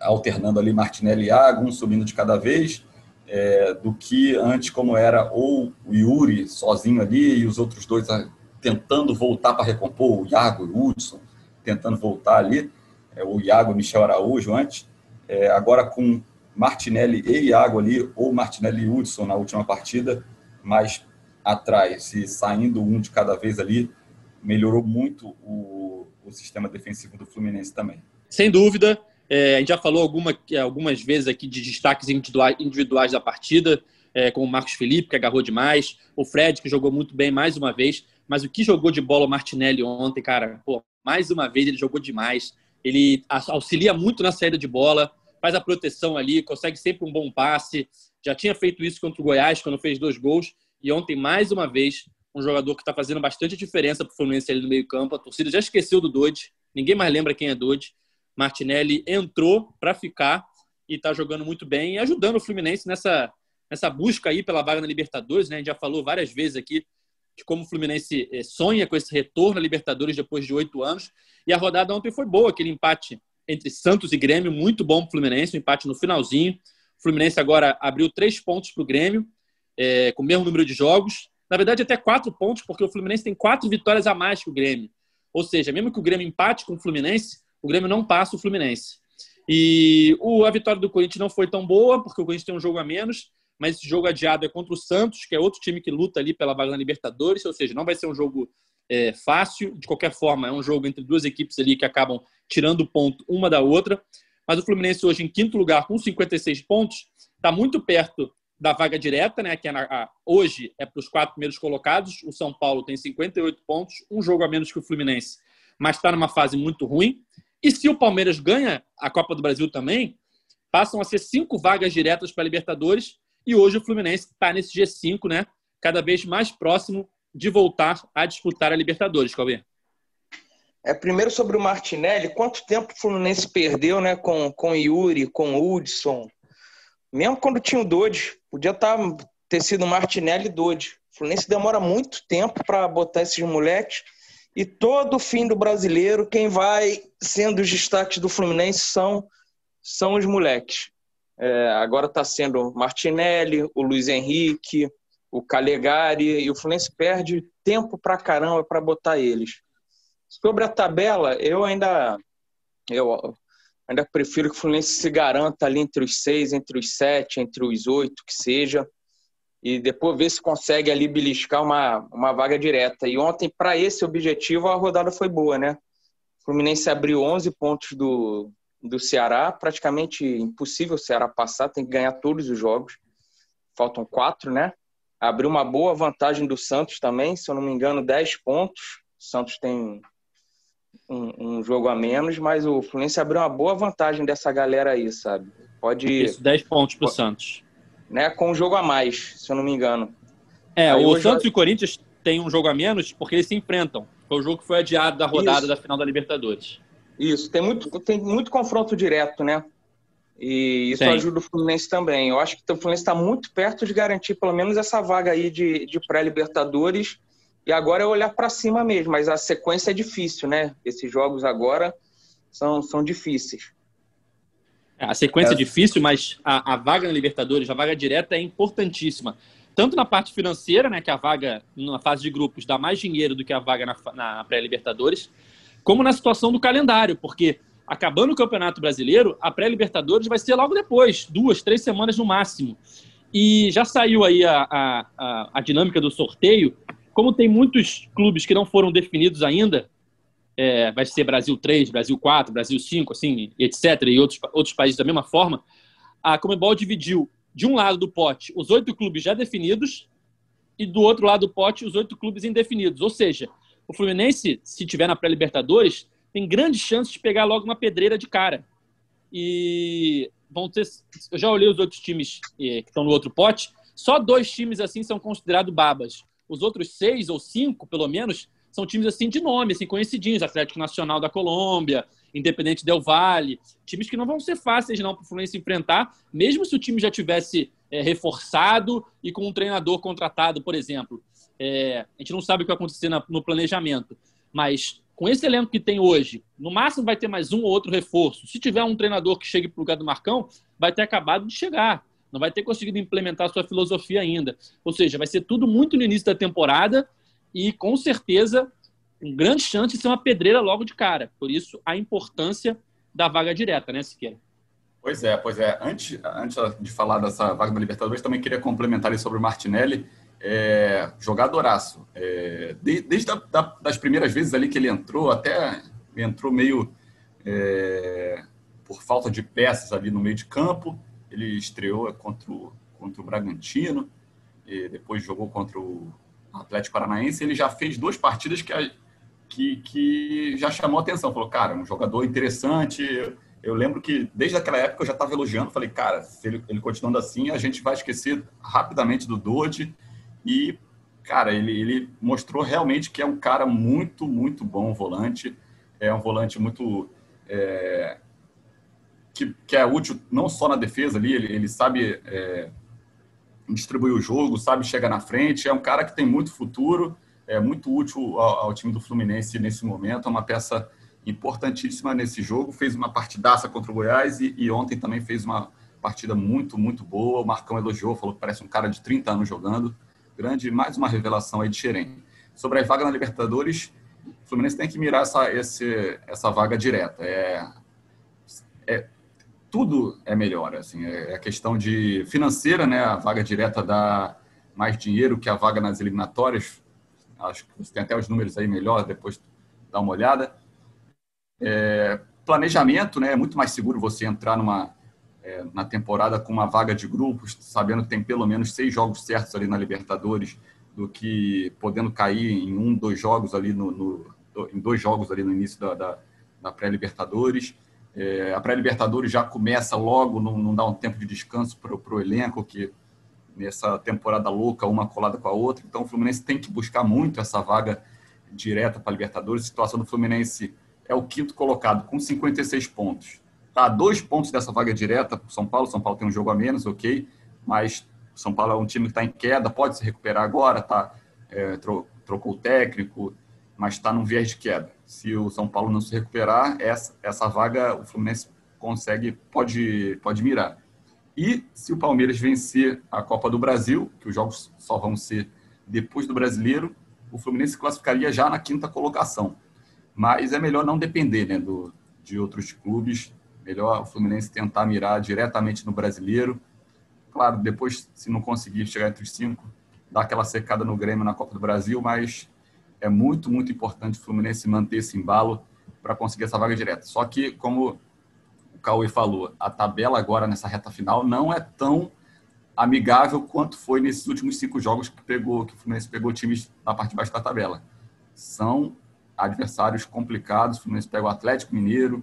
alternando ali Martinelli e Iago, um subindo de cada vez, é, do que antes como era ou o Yuri sozinho ali e os outros dois tentando voltar para recompor, o Iago e o Hudson tentando voltar ali, é, o Iago e Michel Araújo antes, é, agora com Martinelli e Iago ali, ou Martinelli e Hudson na última partida, mais atrás e saindo um de cada vez ali, melhorou muito o, o sistema defensivo do Fluminense também. Sem dúvida, é, a gente já falou alguma, algumas vezes aqui de destaques individuais da partida, é, como o Marcos Felipe, que agarrou demais, o Fred, que jogou muito bem mais uma vez, mas o que jogou de bola o Martinelli ontem, cara, pô, mais uma vez ele jogou demais. Ele auxilia muito na saída de bola, faz a proteção ali, consegue sempre um bom passe. Já tinha feito isso contra o Goiás, quando fez dois gols. E ontem, mais uma vez, um jogador que está fazendo bastante diferença para o Fluminense ali no meio-campo. A torcida já esqueceu do Dodge, ninguém mais lembra quem é Dodge. Martinelli entrou para ficar e está jogando muito bem e ajudando o Fluminense nessa, nessa busca aí pela vaga na Libertadores. Né? A gente já falou várias vezes aqui de como o Fluminense eh, sonha com esse retorno à Libertadores depois de oito anos. E a rodada ontem foi boa, aquele empate entre Santos e Grêmio, muito bom para o Fluminense, um empate no finalzinho. O Fluminense agora abriu três pontos para o Grêmio, é, com o mesmo número de jogos. Na verdade, até quatro pontos, porque o Fluminense tem quatro vitórias a mais que o Grêmio. Ou seja, mesmo que o Grêmio empate com o Fluminense, o Grêmio não passa o Fluminense. E o, a vitória do Corinthians não foi tão boa, porque o Corinthians tem um jogo a menos, mas esse jogo adiado é contra o Santos, que é outro time que luta ali pela vaga na Libertadores, ou seja, não vai ser um jogo é, fácil. De qualquer forma, é um jogo entre duas equipes ali que acabam tirando ponto uma da outra. Mas o Fluminense hoje em quinto lugar com 56 pontos, está muito perto da vaga direta, né? Que é na, a, hoje é para os quatro primeiros colocados. O São Paulo tem 58 pontos, um jogo a menos que o Fluminense, mas está numa fase muito ruim. E se o Palmeiras ganha a Copa do Brasil também, passam a ser cinco vagas diretas para a Libertadores e hoje o Fluminense está nesse G5, né? Cada vez mais próximo de voltar a disputar a Libertadores, Calvin. É, primeiro sobre o Martinelli, quanto tempo o Fluminense perdeu, né, com com Yuri, com Hudson, mesmo quando tinha o Dodge, podia tá, ter sido Martinelli e Dodge. O Fluminense demora muito tempo para botar esses moleques e todo fim do brasileiro, quem vai sendo os destaques do Fluminense são são os moleques. É, agora está sendo Martinelli, o Luiz Henrique, o Calegari, e o Fluminense perde tempo para caramba para botar eles. Sobre a tabela, eu ainda eu ainda prefiro que o Fluminense se garanta ali entre os seis, entre os sete, entre os oito, que seja, e depois ver se consegue ali beliscar uma, uma vaga direta. E ontem, para esse objetivo, a rodada foi boa, né? O Fluminense abriu 11 pontos do, do Ceará, praticamente impossível o Ceará passar, tem que ganhar todos os jogos. Faltam quatro, né? Abriu uma boa vantagem do Santos também, se eu não me engano, 10 pontos. O Santos tem um, um, jogo a menos, mas o Fluminense abriu uma boa vantagem dessa galera aí, sabe? Pode. Isso, 10 pontos pro Santos. Né, com um jogo a mais, se eu não me engano. É, aí o Santos e o Corinthians têm um jogo a menos porque eles se enfrentam. Foi o jogo que foi adiado da rodada Isso. da final da Libertadores. Isso, tem muito, tem muito confronto direto, né? E isso Sim. ajuda o Fluminense também. Eu acho que o Fluminense está muito perto de garantir pelo menos essa vaga aí de, de pré-Libertadores. E agora é olhar para cima mesmo, mas a sequência é difícil, né? Esses jogos agora são, são difíceis. É, a sequência é, é difícil, mas a, a, vaga na Libertadores, a vaga direta é importantíssima. Tanto na parte financeira, né, que a vaga na fase de grupos dá mais dinheiro do que a vaga na, na pré-Libertadores, como na situação do calendário, porque acabando o Campeonato Brasileiro, a pré-Libertadores vai ser logo depois, duas, três semanas no máximo. E já saiu aí a, a, a dinâmica do sorteio. Como tem muitos clubes que não foram definidos ainda, é, vai ser Brasil 3, Brasil 4, Brasil 5, assim, etc., e outros, outros países da mesma forma, a Comebol dividiu de um lado do pote os oito clubes já definidos e do outro lado do pote os oito clubes indefinidos. Ou seja, o Fluminense, se tiver na pré-Libertadores, tem grandes chances de pegar logo uma pedreira de cara. E vão ter. Eu já olhei os outros times eh, que estão no outro pote. Só dois times assim são considerados babas. Os outros seis ou cinco, pelo menos, são times assim de nome, assim conhecidinhos, Atlético Nacional da Colômbia Independente Del Vale, times que não vão ser fáceis não para o Fluminense enfrentar, mesmo se o time já tivesse é, reforçado e com um treinador contratado, por exemplo. É, a gente não sabe o que vai acontecer na, no planejamento, mas com esse elenco que tem hoje, no máximo vai ter mais um ou outro reforço. Se tiver um treinador que chegue para o lugar do Marcão, vai ter acabado de chegar não vai ter conseguido implementar sua filosofia ainda. Ou seja, vai ser tudo muito no início da temporada e com certeza um grande chance de ser uma pedreira logo de cara. Por isso, a importância da vaga direta, né, Siqueira? Pois é, pois é. Antes, antes de falar dessa vaga da Libertadores, também queria complementar sobre o Martinelli. É, jogadoraço. É, desde a, da, das primeiras vezes ali que ele entrou, até entrou meio é, por falta de peças ali no meio de campo. Ele estreou contra o, contra o Bragantino, depois jogou contra o Atlético Paranaense. Ele já fez duas partidas que, que, que já chamou a atenção. Falou, cara, um jogador interessante. Eu, lembro que desde aquela época eu já estava elogiando. Falei, cara, se ele, ele continuando assim, a gente vai esquecer rapidamente do Dodge. E, cara, ele, ele mostrou realmente que é um cara muito, muito bom volante. É um volante muito. É, que, que é útil não só na defesa ali, ele, ele sabe é, distribuir o jogo, sabe chegar na frente, é um cara que tem muito futuro, é muito útil ao, ao time do Fluminense nesse momento, é uma peça importantíssima nesse jogo, fez uma partidaça contra o Goiás e, e ontem também fez uma partida muito, muito boa, o Marcão elogiou, falou que parece um cara de 30 anos jogando, grande, mais uma revelação aí de Xerém. Sobre a vaga na Libertadores, o Fluminense tem que mirar essa, esse, essa vaga direta. É, é, tudo é melhor. Assim, é a questão de financeira, né? A vaga direta dá mais dinheiro que a vaga nas eliminatórias. Acho que você tem até os números aí melhor, depois dá uma olhada. É, planejamento, né? É muito mais seguro você entrar numa é, na temporada com uma vaga de grupos, sabendo que tem pelo menos seis jogos certos ali na Libertadores, do que podendo cair em um, dois jogos ali no, no em dois jogos ali no início da, da, da pré-Libertadores. É, a pré-Libertadores já começa logo, não, não, dá um tempo de descanso para o elenco, que nessa temporada louca, uma colada com a outra. Então, o Fluminense tem que buscar muito essa vaga direta para a Libertadores. A situação do Fluminense é o quinto colocado, com 56 pontos. Tá, dois pontos dessa vaga direta para São Paulo. São Paulo tem um jogo a menos, ok, mas São Paulo é um time que está em queda, pode se recuperar agora, tá, é, trocou o técnico, mas está num viés de queda. Se o São Paulo não se recuperar, essa, essa vaga o Fluminense consegue, pode, pode mirar. E se o Palmeiras vencer a Copa do Brasil, que os jogos só vão ser depois do Brasileiro, o Fluminense classificaria já na quinta colocação. Mas é melhor não depender né, do, de outros clubes. Melhor o Fluminense tentar mirar diretamente no Brasileiro. Claro, depois, se não conseguir chegar entre os cinco, dar aquela secada no Grêmio na Copa do Brasil, mas é muito, muito importante o Fluminense manter esse embalo para conseguir essa vaga direta. Só que, como o Cauê falou, a tabela agora nessa reta final não é tão amigável quanto foi nesses últimos cinco jogos que, pegou, que o Fluminense pegou times na parte de baixo da tabela. São adversários complicados. O Fluminense pega o Atlético Mineiro,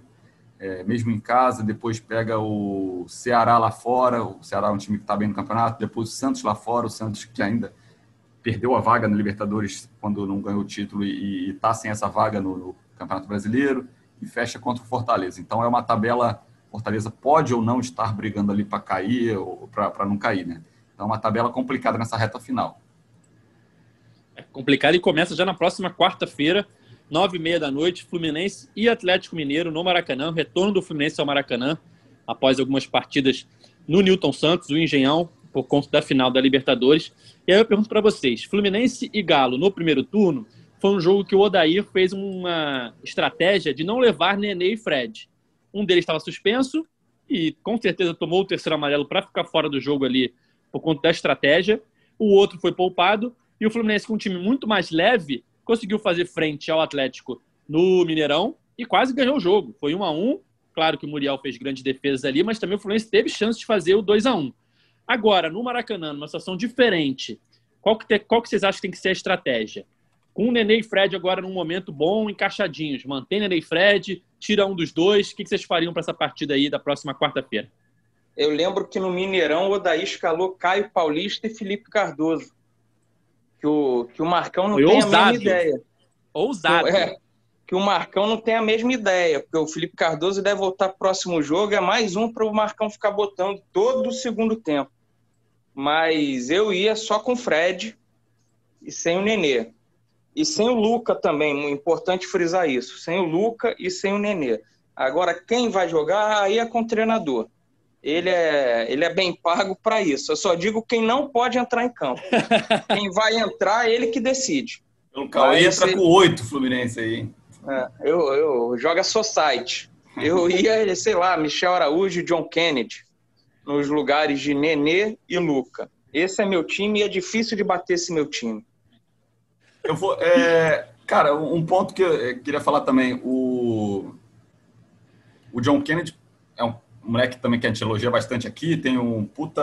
é, mesmo em casa, depois pega o Ceará lá fora. O Ceará é um time que está bem no campeonato, depois o Santos lá fora, o Santos que ainda perdeu a vaga na Libertadores quando não ganhou o título e está sem essa vaga no, no, Campeonato Brasileiro e fecha contra o Fortaleza. Então é uma tabela, Fortaleza pode ou não estar brigando ali para cair ou para não cair, né? Então é uma tabela complicada nessa reta final. É complicado e começa já na próxima quarta-feira, nove e meia da noite, Fluminense e Atlético Mineiro no Maracanã, retorno do Fluminense ao Maracanã após algumas partidas no Newton Santos, o Engenhão, por conta da final da Libertadores. E aí eu pergunto para vocês: Fluminense e Galo no primeiro turno foi um jogo que o Odair fez uma estratégia de não levar Nenê e Fred. Um deles estava suspenso e com certeza tomou o terceiro amarelo para ficar fora do jogo ali por conta da estratégia. O outro foi poupado e o Fluminense, com um time muito mais leve, conseguiu fazer frente ao Atlético no Mineirão e quase ganhou o jogo. Foi 1 a 1 Claro que o Muriel fez grandes defesas ali, mas também o Fluminense teve chance de fazer o 2 a 1 Agora, no Maracanã, numa situação diferente, qual que, te, qual que vocês acham que tem que ser a estratégia? Com o Nenê e Fred agora num momento bom, encaixadinhos. Mantém Nenê e Fred, tira um dos dois. O que, que vocês fariam para essa partida aí da próxima quarta-feira? Eu lembro que no Mineirão o Odaí escalou Caio Paulista e Felipe Cardoso. Que o, que o Marcão não Foi tem ousado. a mesma ideia. Ousado. É, que o Marcão não tem a mesma ideia, porque o Felipe Cardoso deve voltar pro próximo jogo, é mais um para o Marcão ficar botando todo o segundo tempo. Mas eu ia só com o Fred e sem o Nenê. E sem o Luca também, importante frisar isso. Sem o Luca e sem o Nenê. Agora, quem vai jogar, aí é com o treinador. Ele é, ele é bem pago para isso. Eu só digo quem não pode entrar em campo. (laughs) quem vai entrar, ele que decide. O Cauê entra com oito Fluminense aí. É, eu, eu joga Society. Eu ia, sei lá, Michel Araújo e John Kennedy nos lugares de Nenê e Luca. Esse é meu time e é difícil de bater esse meu time. Eu vou. É, cara, um ponto que eu queria falar também. O, o John Kennedy é um moleque também que a gente elogia bastante aqui, tem um puta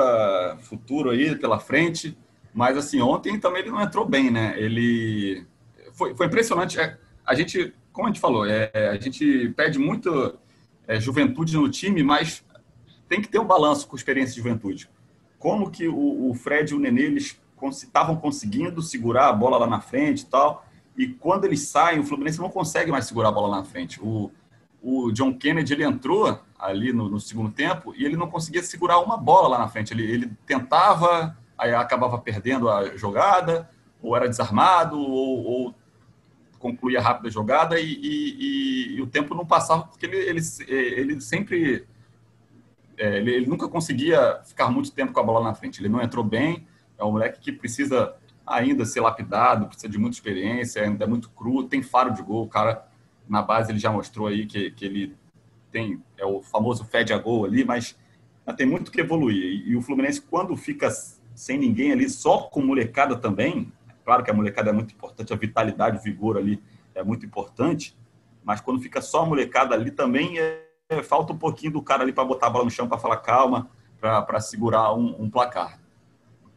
futuro aí pela frente. Mas, assim, ontem também ele não entrou bem, né? Ele. Foi, foi impressionante. É, a gente, como a gente falou, é, a gente perde muito é, juventude no time, mas tem que ter um balanço com experiência de juventude. Como que o, o Fred e o Nenê, eles estavam conseguindo segurar a bola lá na frente e tal. E quando eles saem, o Fluminense não consegue mais segurar a bola lá na frente. O, o John Kennedy ele entrou ali no, no, segundo tempo e ele não conseguia segurar uma bola lá na frente. Ele, ele tentava, aí acabava perdendo a jogada, ou era desarmado, ou, ou concluía rápido a jogada e, e, e, e, o tempo não passava porque ele, ele, ele sempre. É, ele, ele nunca conseguia ficar muito tempo com a bola na frente. Ele não entrou bem é um moleque que precisa ainda ser lapidado, precisa de muita experiência, ainda é muito cru, tem faro de gol. O cara, na base, ele já mostrou aí que, que ele tem, é o famoso fede a gol ali, mas tem muito que evoluir. E, o Fluminense, quando fica sem ninguém ali, só com molecada também, claro que a molecada é muito importante, a vitalidade, o vigor ali é muito importante, mas quando fica só a molecada ali também, é, é, falta um pouquinho do cara ali para botar a bola no chão, para falar calma, para segurar um, um placar.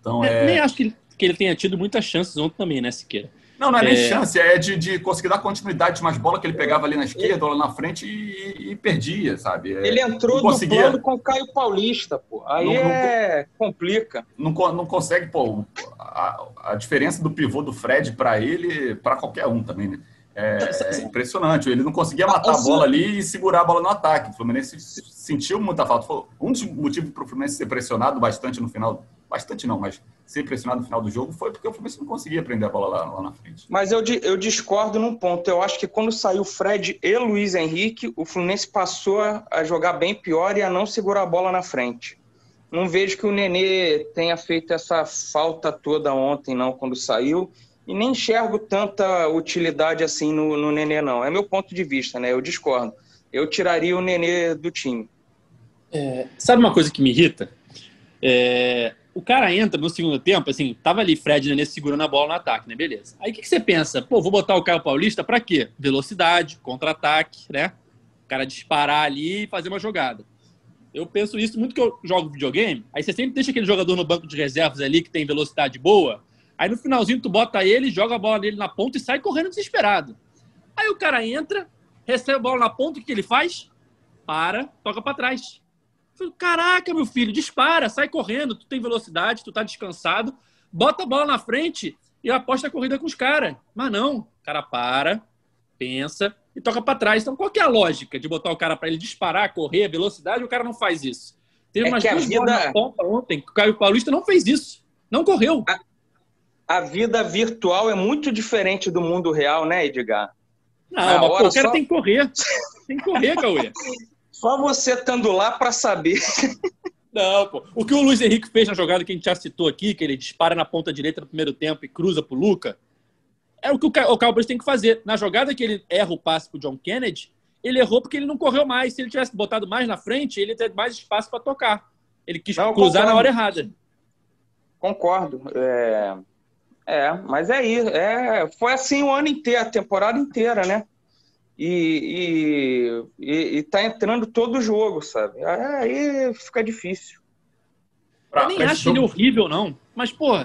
Então, é, é... Nem acho que ele, que ele tenha tido muitas chances ontem também, né, Siqueira? Não, não é, é... nem chance, é de, de conseguir dar continuidade de mais bola que ele pegava ali na esquerda ou lá na frente e, e perdia, sabe? É, ele entrou conseguia... com o Caio Paulista, pô. Aí não, é... Não, complica. Não, não consegue, pô, a, a diferença do pivô do Fred para ele, para qualquer um também, né? É, é, impressionante. Ele não conseguia matar a bola ali e segurar a bola no ataque. O Fluminense sentiu muita falta. Foi um dos motivos para o Fluminense ser pressionado bastante no final bastante não, mas ser pressionado no final do jogo foi porque o Fluminense não conseguia prender a bola lá, lá na frente. Mas eu, eu discordo num ponto. Eu acho que quando saiu Fred e Luiz Henrique, o Fluminense passou a jogar bem pior e a não segurar a bola na frente. Não vejo que o Nenê tenha feito essa falta toda ontem, não, quando saiu. E nem enxergo tanta utilidade assim no, no Nenê, não. É meu ponto de vista, né? Eu discordo. Eu tiraria o Nenê do time. É, sabe uma coisa que me irrita? É, o cara entra no segundo tempo, assim, tava ali Fred Nenê segurando a bola no ataque, né? Beleza. Aí o que, que, você pensa? Pô, vou botar o Caio Paulista para quê? Velocidade, contra-ataque, né? O cara disparar ali e fazer uma jogada. Eu penso isso muito que eu jogo videogame. Aí você sempre deixa aquele jogador no banco de reservas ali que tem velocidade boa. Aí no finalzinho tu bota ele, joga a bola nele na ponta e sai correndo desesperado. Aí o cara entra, recebe a bola na ponta, o que, ele faz? Para, toca para trás. Caraca, meu filho, dispara, sai correndo, tu tem velocidade, tu tá descansado, bota a bola na frente e aposta a corrida com os caras. Mas não, o cara para, pensa e toca para trás. Então, qual que é a lógica de botar o cara para ele disparar, correr, velocidade, o cara não faz isso? Teve é umas duas vida... na ponta ontem que o Caio Paulista não fez isso, não correu. A, a, vida virtual é muito diferente do mundo real, né, Edgar? Não, mas o cara só... tem que correr. Tem que correr, Cauê. (laughs) Só você estando lá para saber. Não, pô. O que o Luiz Henrique fez na jogada que a gente já citou aqui, que ele dispara na ponta direita no primeiro tempo e cruza pro Luca, é o que o Cowboys tem que fazer. Na jogada que ele erra o passe pro John Kennedy, ele errou porque ele não correu mais. Se ele tivesse botado mais na frente, ele teria mais espaço para tocar. Ele quis não, cruzar concordo. na hora errada. Concordo. É, é mas é isso. É... Foi assim o ano inteiro, a temporada inteira, né? e, e, e, e tá entrando todo o jogo, sabe? Aí fica difícil. Eu nem acho ele horrível, não. Mas, pô,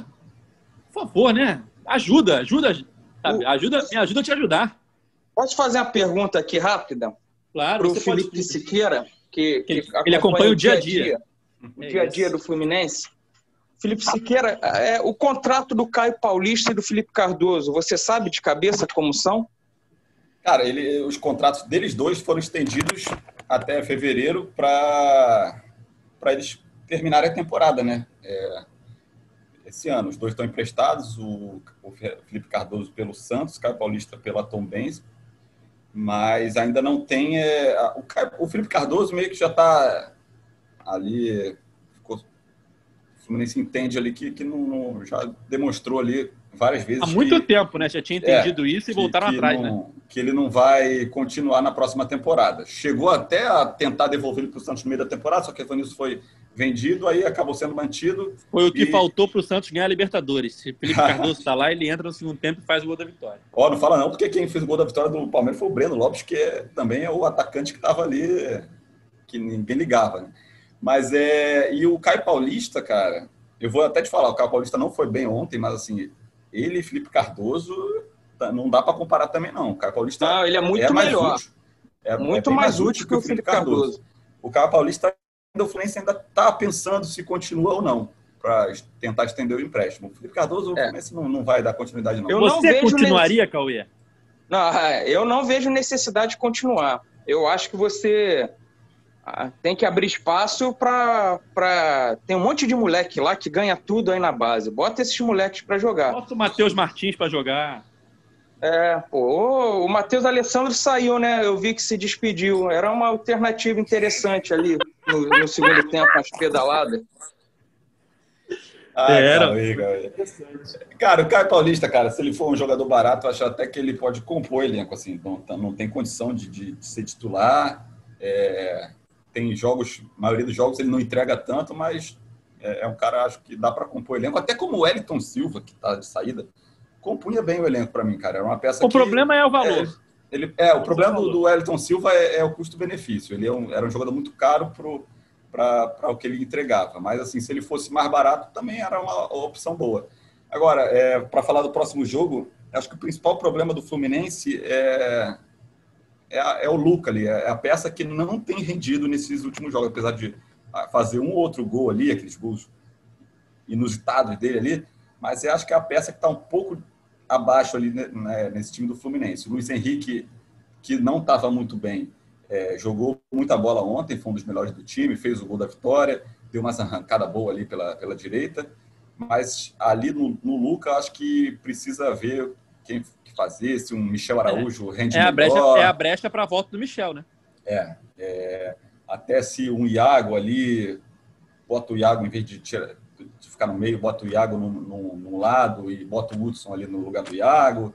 por favor, né? Ajuda, ajuda, sabe? Ajuda, me ajuda a te ajudar. Posso fazer uma pergunta aqui rápida? Claro. Para o Felipe pode... Siqueira, que, que ele, acompanha, ele acompanha o dia a dia. dia o dia a dia do Fluminense. Felipe Siqueira, é, o contrato do Caio Paulista e do Felipe Cardoso, você sabe de cabeça como são? Cara, ele, os contratos deles dois foram estendidos até fevereiro para eles terminarem a temporada, né? É, esse ano. Os dois estão emprestados, o, o Felipe Cardoso pelo Santos, o Caio Paulista pela Tom Benz, mas ainda não tem. É, o, Caio, o Felipe Cardoso meio que já está ali. O Fluminense entende ali que, que não, não, já demonstrou ali várias vezes. Há muito que, tempo, né? Já tinha entendido é, isso e que, voltaram que atrás, não, né? Que ele não vai continuar na próxima temporada. Chegou até a tentar devolver ele para o Santos no meio da temporada, só que o Evanilson foi vendido, aí acabou sendo mantido. Foi o que e... faltou para o Santos ganhar a Libertadores. Se Felipe (laughs) Cardoso está lá, ele entra no segundo tempo e faz o gol da vitória. Ó, não fala não, porque quem fez o gol da vitória do Palmeiras foi o Breno Lopes, que é, também é o atacante que estava ali, que ninguém ligava, né? Mas é. E o Caio Paulista, cara, eu vou até te falar, o Caio Paulista não foi bem ontem, mas assim, ele e Felipe Cardoso tá, não dá para comparar também, não. O Caio Paulista. Não, ele é muito é melhor. Útil. É, muito é mais, mais, útil que o Felipe Cardoso. Cardoso. O Caio Paulista o Fluminense ainda está pensando se continua ou não para tentar estender o empréstimo. O Felipe Cardoso, o é. Fluminense não, não vai dar continuidade, não. Eu Você não continuaria, Cauê? Não, é, eu não vejo necessidade de continuar. Eu acho que você ah, tem que abrir espaço para. Pra... Tem um monte de moleque lá que ganha tudo aí na base. Bota esses moleques para jogar. Bota o Matheus Martins para jogar. É, pô, o Matheus Alessandro saiu, né? Eu vi que se despediu. Era uma alternativa interessante ali no, no segundo tempo, as pedaladas. Ah, Era. Cauê, Cauê. Cara, o Caio Paulista, cara, se ele for um jogador barato, eu acho até que ele pode compor elenco, assim, não, não tem condição de, de, de ser titular. É, tem jogos, a maioria dos jogos ele não entrega tanto, mas é, é um cara, acho que dá para compor elenco, até como o Wellington Silva, que tá de saída compunha bem o elenco para mim, cara. Era uma peça O que, problema é o valor. É, ele, é, o problema do, do Wellington Silva é, é o custo-benefício. Ele é um, era um jogador muito caro para o que ele entregava. Mas, assim, se ele fosse mais barato, também era uma, uma opção boa. Agora, é, para falar do próximo jogo, acho que o principal problema do Fluminense é, é, é o Luca ali. É a peça que não tem rendido nesses últimos jogos, apesar de fazer um ou outro gol ali, aqueles gols inusitados dele ali, mas eu acho que é a peça que está um pouco abaixo ali né, né, nesse time do Fluminense. O Luiz Henrique, que não estava muito bem, é, jogou muita bola ontem, foi um dos melhores do time, fez o gol da vitória, deu uma arrancada boa ali pela, pela direita, mas ali no, no Luca, acho que precisa ver quem fazer, se um Michel Araújo é, rende é a brecha, melhor. É a brecha para a volta do Michel, né? É, é, até se um Iago ali, bota o Iago em vez de tirar, de ficar no meio, bota o Iago num, num, num lado e bota o Hudson ali no lugar do Iago.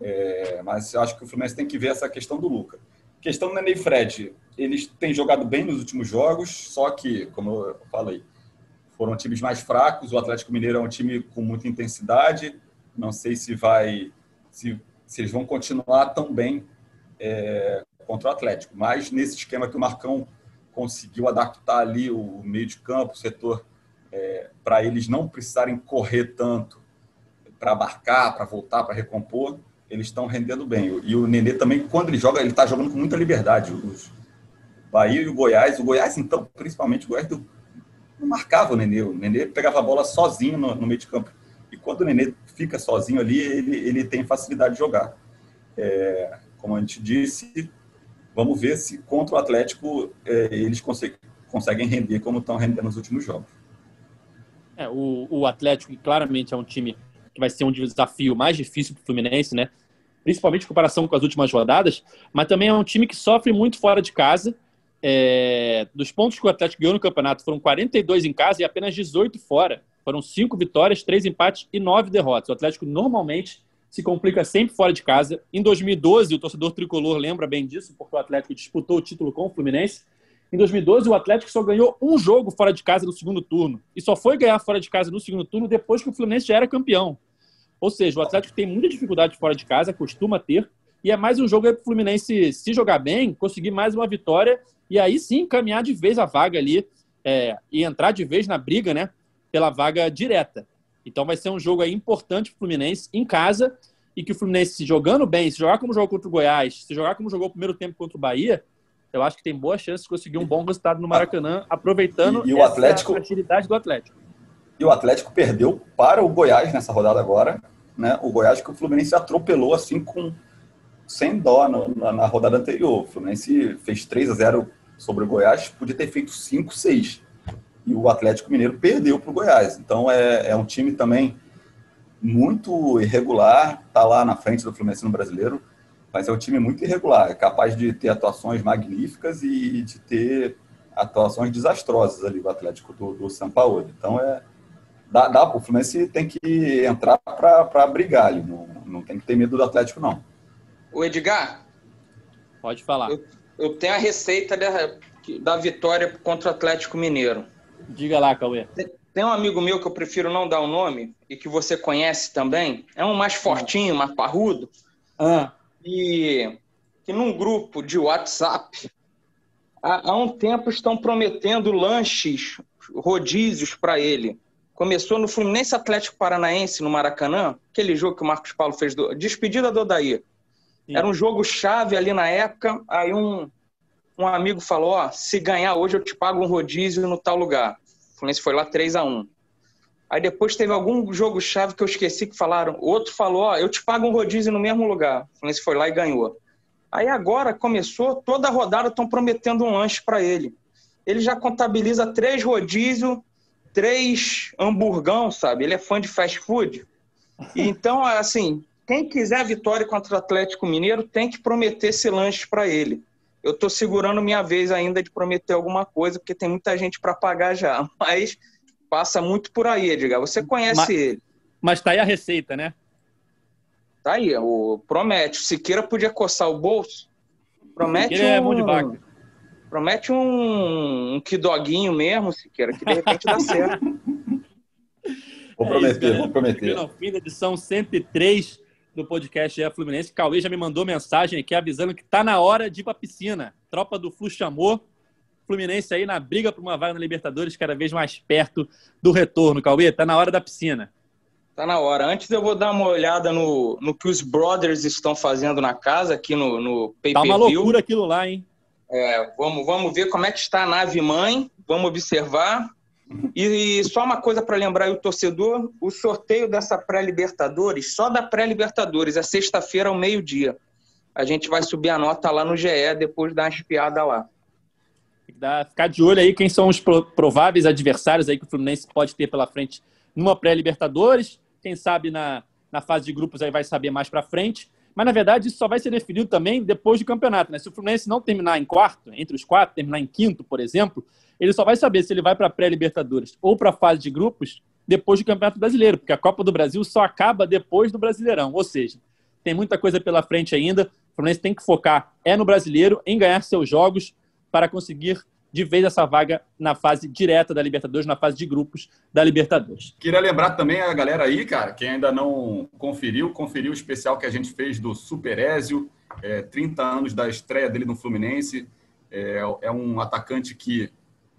É, mas eu acho que o Fluminense tem que ver essa questão do Luca. Questão do Nenê e Fred, eles têm jogado bem nos últimos jogos, só que, como eu falei, foram times mais fracos. O Atlético Mineiro é um time com muita intensidade. Não sei se vai, se, se eles vão continuar tão bem é, contra o Atlético. Mas nesse esquema que o Marcão conseguiu adaptar ali o meio de campo, o setor é, para eles não precisarem correr tanto para abarcar, para voltar, para recompor, eles estão rendendo bem. E o Nenê também, quando ele joga, ele está jogando com muita liberdade. Os Bahia e o Goiás, o Goiás, então, principalmente o Goiás, não marcava o Nenê. O Nenê pegava a bola sozinho no, no meio de campo. E quando o Nenê fica sozinho ali, ele, ele tem facilidade de jogar. É, como a gente disse, vamos ver se contra o Atlético é, eles conseguem, conseguem render como estão rendendo nos últimos jogos. É, o, o Atlético claramente é um time que vai ser um desafio mais difícil para o Fluminense, né? Principalmente em comparação com as últimas rodadas, mas também é um time que sofre muito fora de casa. É, dos pontos que o Atlético ganhou no campeonato, foram 42 em casa e apenas 18 fora. Foram cinco vitórias, três empates e nove derrotas. O Atlético normalmente se complica sempre fora de casa. Em 2012, o torcedor tricolor lembra bem disso, porque o Atlético disputou o título com o Fluminense. Em 2012, o Atlético só ganhou um jogo fora de casa no segundo turno. E só foi ganhar fora de casa no segundo turno depois que o Fluminense já era campeão. Ou seja, o Atlético tem muita dificuldade fora de casa, costuma ter. E é mais um jogo para o Fluminense, se jogar bem, conseguir mais uma vitória e aí sim caminhar de vez a vaga ali é, e entrar de vez na briga, né? Pela vaga direta. Então vai ser um jogo aí importante para o Fluminense em casa e que o Fluminense, se jogando bem, se jogar como jogou contra o Goiás, se jogar como jogou o primeiro tempo contra o Bahia, eu acho que tem boa chance de conseguir um bom resultado no Maracanã, aproveitando e, e o Atlético, fragilidade do Atlético. E o Atlético perdeu para o Goiás nessa rodada agora, né? O Goiás que o Fluminense atropelou assim com sem dó no, na, na, rodada anterior. O Fluminense fez 3 a 0 sobre o Goiás, podia ter feito 5, 6. E o Atlético Mineiro perdeu para o Goiás. Então é, é um time também muito irregular, está lá na frente do Fluminense no brasileiro, mas é um time muito irregular, é capaz de ter atuações magníficas e de ter atuações desastrosas ali do Atlético do, do São Paulo. Então é dá, dá, o Fluminense tem que entrar para brigar ali, não, não tem que ter medo do Atlético não. O Edgar, pode falar. Eu, eu tenho a receita da, da vitória contra o Atlético Mineiro. Diga lá, Cauê. Tem, um amigo meu que eu prefiro não dar o nome e que você conhece também. É um mais fortinho, mais parrudo. Ah. E que num grupo de WhatsApp há, há um tempo estão prometendo lanches, rodízios para ele. Começou no Fluminense Atlético Paranaense, no Maracanã, aquele jogo que o Marcos Paulo fez, do, despedida do Odair. Sim. Era um jogo chave ali na época, aí um, um amigo falou, ó, se ganhar hoje eu te pago um rodízio no tal lugar. O Fluminense foi lá 3 a 1 Aí depois teve algum jogo chave que eu esqueci que falaram. Outro falou, ó, eu te pago um rodízio no mesmo lugar. O Fluminense foi lá e ganhou. Aí agora começou, toda rodada estão prometendo um lanche para ele. Ele já contabiliza três rodízios, três hamburgão, sabe? Ele é fã de fast food. Então, assim, quem quiser vitória contra o Atlético Mineiro tem que prometer esse lanche para ele. Eu estou segurando minha vez ainda de prometer alguma coisa, porque tem muita gente para pagar já. (laughs) Mas passa muito por aí, Edgar. Você conhece mas, ele. Mas tá aí a receita, né? Tá aí, o promete. O Siqueira podia coçar o bolso. Promete Siqueira um... é mão de vaca. Promete um, um quidoguinho mesmo, Siqueira, que de repente dá certo. (laughs) Vou prometer, é vou prometer. No fim da edição 103 do podcast É Fluminense, Cauê já me mandou mensagem aqui avisando que tá na hora de ir pra piscina. Tropa do Flu chamou. Fluminense aí na briga por uma vaga na Libertadores, cada vez mais perto do retorno. Cauê, tá na hora da piscina. Tá na hora. Antes eu vou dar uma olhada no, no que os brothers estão fazendo na casa, aqui no, no pay Tá uma loucura aquilo lá, hein? É, vamos, vamos ver como é que está a nave mãe, vamos observar. E, e só uma coisa para lembrar o torcedor: o sorteio dessa pré-Libertadores, só da pré-Libertadores, é sexta-feira ao meio-dia. A gente vai subir a nota lá no GE depois dar uma espiada lá. Dar, ficar de olho aí quem são os prováveis adversários aí que o Fluminense pode ter pela frente numa pré-Libertadores. Quem sabe na, na fase de grupos aí vai saber mais para frente. Mas, na verdade, isso só vai ser definido também depois do campeonato. Né? Se o Fluminense não terminar em quarto, entre os quatro, terminar em quinto, por exemplo, ele só vai saber se ele vai para a pré-Libertadores ou para a fase de grupos depois do Campeonato Brasileiro, porque a Copa do Brasil só acaba depois do Brasileirão. Ou seja, tem muita coisa pela frente ainda. O Fluminense tem que focar é no brasileiro, em ganhar seus jogos para conseguir de vez essa vaga na fase direta da Libertadores, na fase de grupos da Libertadores. Queria lembrar também a galera aí, cara, quem ainda não conferiu, conferiu o especial que a gente fez do Super Ézio, é, 30 anos da estreia dele no Fluminense. É, é um atacante que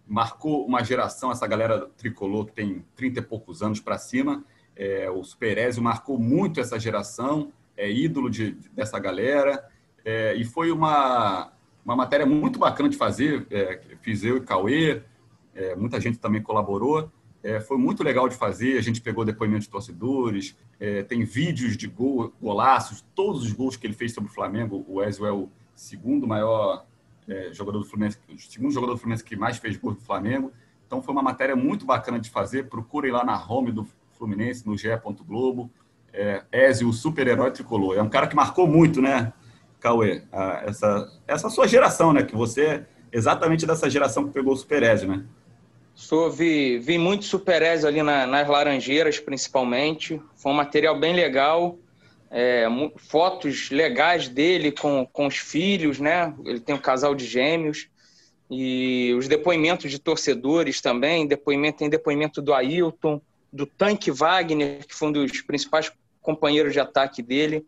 marcou uma geração, essa galera tricolor que tem 30 e poucos anos para cima. É, o Super Ézio marcou muito essa geração, é ídolo de, dessa galera. É, e foi uma, uma matéria muito bacana de fazer, é, fiz eu e Cauê, é, muita gente também colaborou. É, foi muito legal de fazer, a gente pegou depoimentos de torcedores, é, tem vídeos de gol, golaços, todos os gols que ele fez sobre o Flamengo. O Ezio é o segundo maior é, jogador do Fluminense, o segundo jogador do Fluminense que mais fez gol do Flamengo. Então foi uma matéria muito bacana de fazer. Procurem lá na home do Fluminense, no ge Globo. É, Ezio, o super-herói tricolor. É um cara que marcou muito, né? Cauê, essa, essa sua geração, né? Que você é exatamente dessa geração que pegou o Super Ezio, né? Sou, vi, vi muito Super Ezio ali na, nas Laranjeiras, principalmente. Foi um material bem legal. É, fotos legais dele com, com os filhos, né? Ele tem um casal de gêmeos. E os depoimentos de torcedores também. Depoimento, tem depoimento do Ailton, do Tanque Wagner, que foi um dos principais companheiros de ataque dele.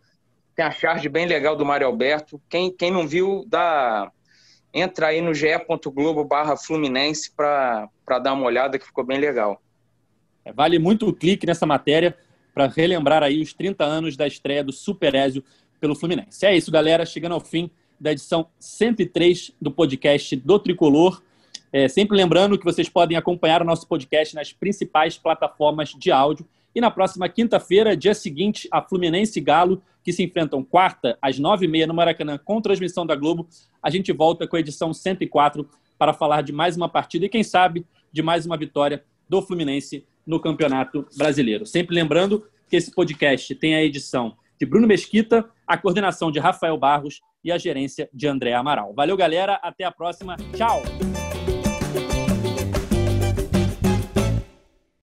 Tem a charge bem legal do Mário Alberto. Quem, quem não viu, dá, entra aí no ge.globo barra Fluminense para dar uma olhada que ficou bem legal. É, vale muito o clique nessa matéria para relembrar aí os 30 anos da estreia do Super Ézio pelo Fluminense. É isso, galera. Chegando ao fim da edição 103 do podcast do Tricolor. É, sempre lembrando que vocês podem acompanhar o nosso podcast nas principais plataformas de áudio E na próxima quinta-feira, dia seguinte, a Fluminense e Galo, que se enfrentam quarta, às nove e meia no Maracanã, com transmissão da Globo. A gente volta com a edição 104 para falar de mais uma partida e, quem sabe, de mais uma vitória do Fluminense no Campeonato Brasileiro. Sempre lembrando que esse podcast tem a edição de Bruno Mesquita, a coordenação de Rafael Barros e a gerência de André Amaral. Valeu, galera. Até a próxima. Tchau.